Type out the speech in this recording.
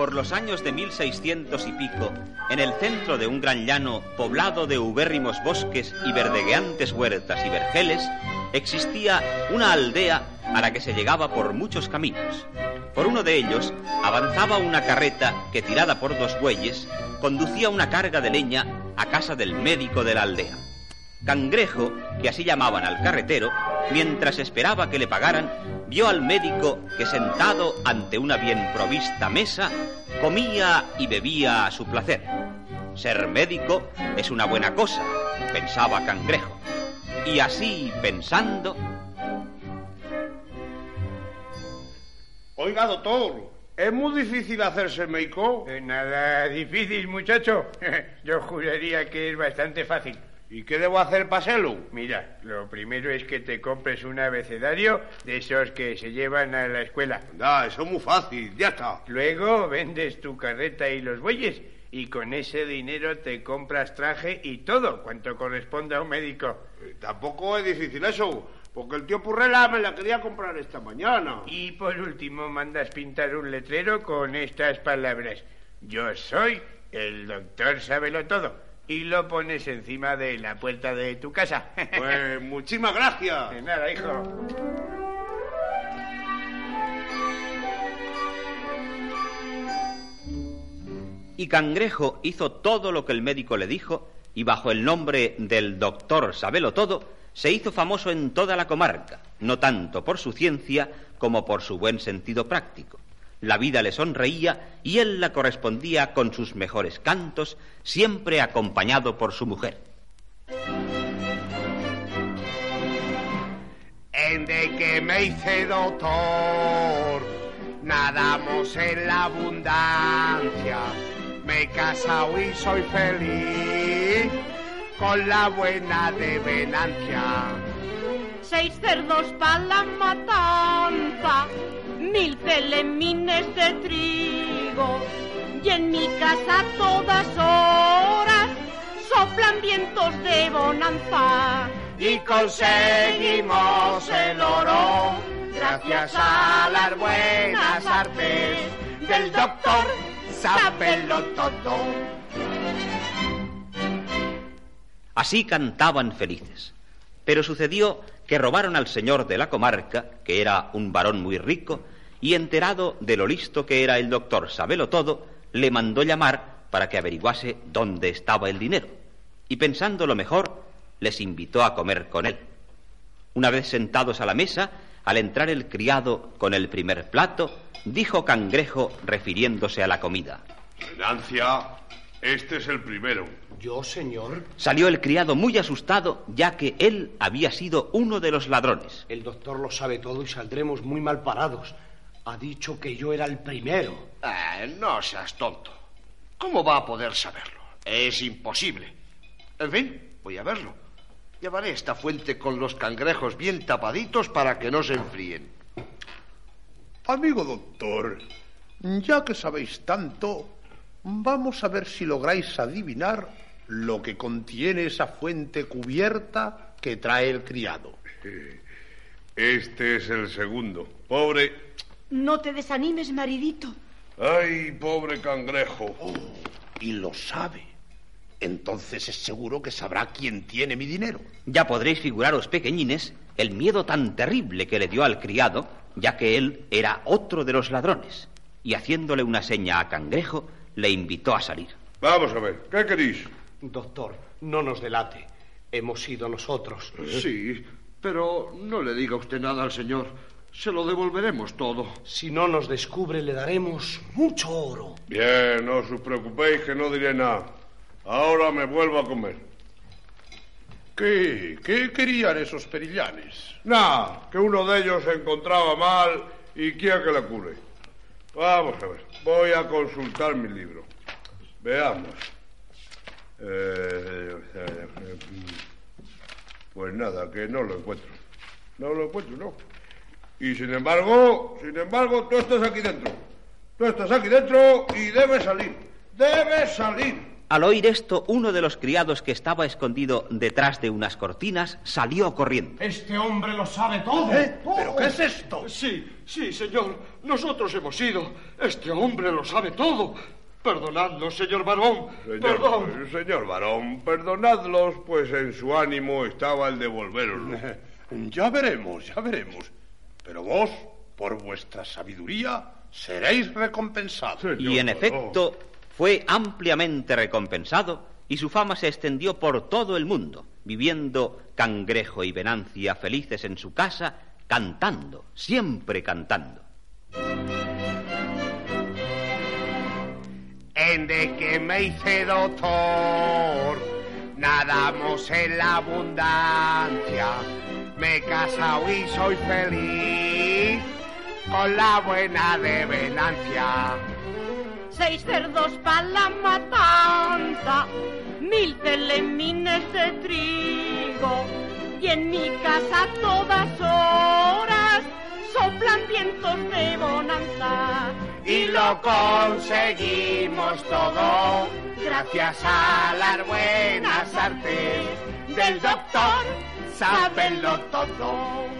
por los años de 1600 y pico, en el centro de un gran llano poblado de ubérrimos bosques y verdegueantes huertas y vergeles, existía una aldea a la que se llegaba por muchos caminos. Por uno de ellos avanzaba una carreta que, tirada por dos bueyes, conducía una carga de leña a casa del médico de la aldea. Cangrejo, que así llamaban al carretero, mientras esperaba que le pagaran, vio al médico que sentado ante una bien provista mesa, comía y bebía a su placer. Ser médico es una buena cosa, pensaba Cangrejo. Y así, pensando... Oiga, doctor, ¿es muy difícil hacerse médico? Eh, nada difícil, muchacho. Yo juraría que es bastante fácil. ¿Y qué debo hacer para serlo? Mira, lo primero es que te compres un abecedario de esos que se llevan a la escuela. Da, eso es muy fácil, ya está. Luego vendes tu carreta y los bueyes y con ese dinero te compras traje y todo cuanto corresponda a un médico. Eh, tampoco es difícil eso, porque el tío Purrela me la quería comprar esta mañana. Y por último mandas pintar un letrero con estas palabras. Yo soy el doctor Sábelo Todo y lo pones encima de la puerta de tu casa. Pues muchísimas gracias. De nada, hijo. Y Cangrejo hizo todo lo que el médico le dijo y bajo el nombre del doctor Sabelo Todo se hizo famoso en toda la comarca, no tanto por su ciencia como por su buen sentido práctico. La vida le sonreía y él la correspondía con sus mejores cantos, siempre acompañado por su mujer. En de que me hice doctor, nadamos en la abundancia. Me he casado y soy feliz con la buena de Venancia. Seis cerdos para la matanza mil celemines de trigo y en mi casa todas horas soplan vientos de bonanza. Y conseguimos el oro gracias a las buenas artes del doctor Sábelo todo. Así cantaban felices. Pero sucedió que robaron al señor de la comarca, que era un varón muy rico, y enterado de lo listo que era el doctor Sabelo Todo, le mandó llamar para que averiguase dónde estaba el dinero. Y pensando lo mejor, les invitó a comer con él. Una vez sentados a la mesa, al entrar el criado con el primer plato, dijo Cangrejo refiriéndose a la comida. Venancia, este es el primero. ¿Yo, señor? Salió el criado muy asustado, ya que él había sido uno de los ladrones. El doctor lo sabe todo y saldremos muy mal parados. Ha dicho que yo era el primero. Eh, no seas tonto. ¿Cómo va a poder saberlo? Es imposible. En fin, voy a verlo. Llevaré esta fuente con los cangrejos bien tapaditos para que no se enfríen. Amigo doctor, ya que sabéis tanto, vamos a ver si lográis adivinar lo que contiene esa fuente cubierta que trae el criado. Este es el segundo. Pobre. No te desanimes, maridito. Ay, pobre cangrejo. Oh, y lo sabe. Entonces es seguro que sabrá quién tiene mi dinero. Ya podréis figuraros, pequeñines, el miedo tan terrible que le dio al criado, ya que él era otro de los ladrones. Y haciéndole una seña a Cangrejo, le invitó a salir. Vamos a ver, ¿qué queréis? Doctor, no nos delate. Hemos sido nosotros. Sí, pero no le diga usted nada al señor. Se lo devolveremos todo. Si no nos descubre, le daremos mucho oro. Bien, no os preocupéis que no diré nada. Ahora me vuelvo a comer. ¿Qué? ¿Qué querían esos perillanes? Nada, que uno de ellos se encontraba mal y quiere que le cure. Vamos a ver, voy a consultar mi libro. Veamos. Eh, pues nada, que no lo encuentro. No lo encuentro, no. Y sin embargo, sin embargo, tú estás aquí dentro. Tú estás aquí dentro y debes salir. Debes salir. Al oír esto, uno de los criados que estaba escondido detrás de unas cortinas salió corriendo. Este hombre lo sabe todo. ¿Eh? ¿Pero qué es esto? Sí, Sí, señor, nosotros hemos ido. Este hombre lo sabe todo. Perdonadnos, señor varón. Perdón. Señor, señor varón, perdonadlos, pues en su ánimo estaba el devolveroslo. Ya veremos, ya veremos. Pero vos, por vuestra sabiduría, seréis recompensados. Y en efecto, fue ampliamente recompensado y su fama se extendió por todo el mundo, viviendo Cangrejo y Venancia felices en su casa, cantando, siempre cantando. En de que me hice doctor, nadamos en la abundancia. Me he casado y soy feliz con la buena de Venancia. Seis cerdos para la matanza, mil telemines de trigo. Y en mi casa todas horas soplan vientos de bonanza. Y lo conseguimos todo gracias a las buenas artes del doctor. Sábenlo todo.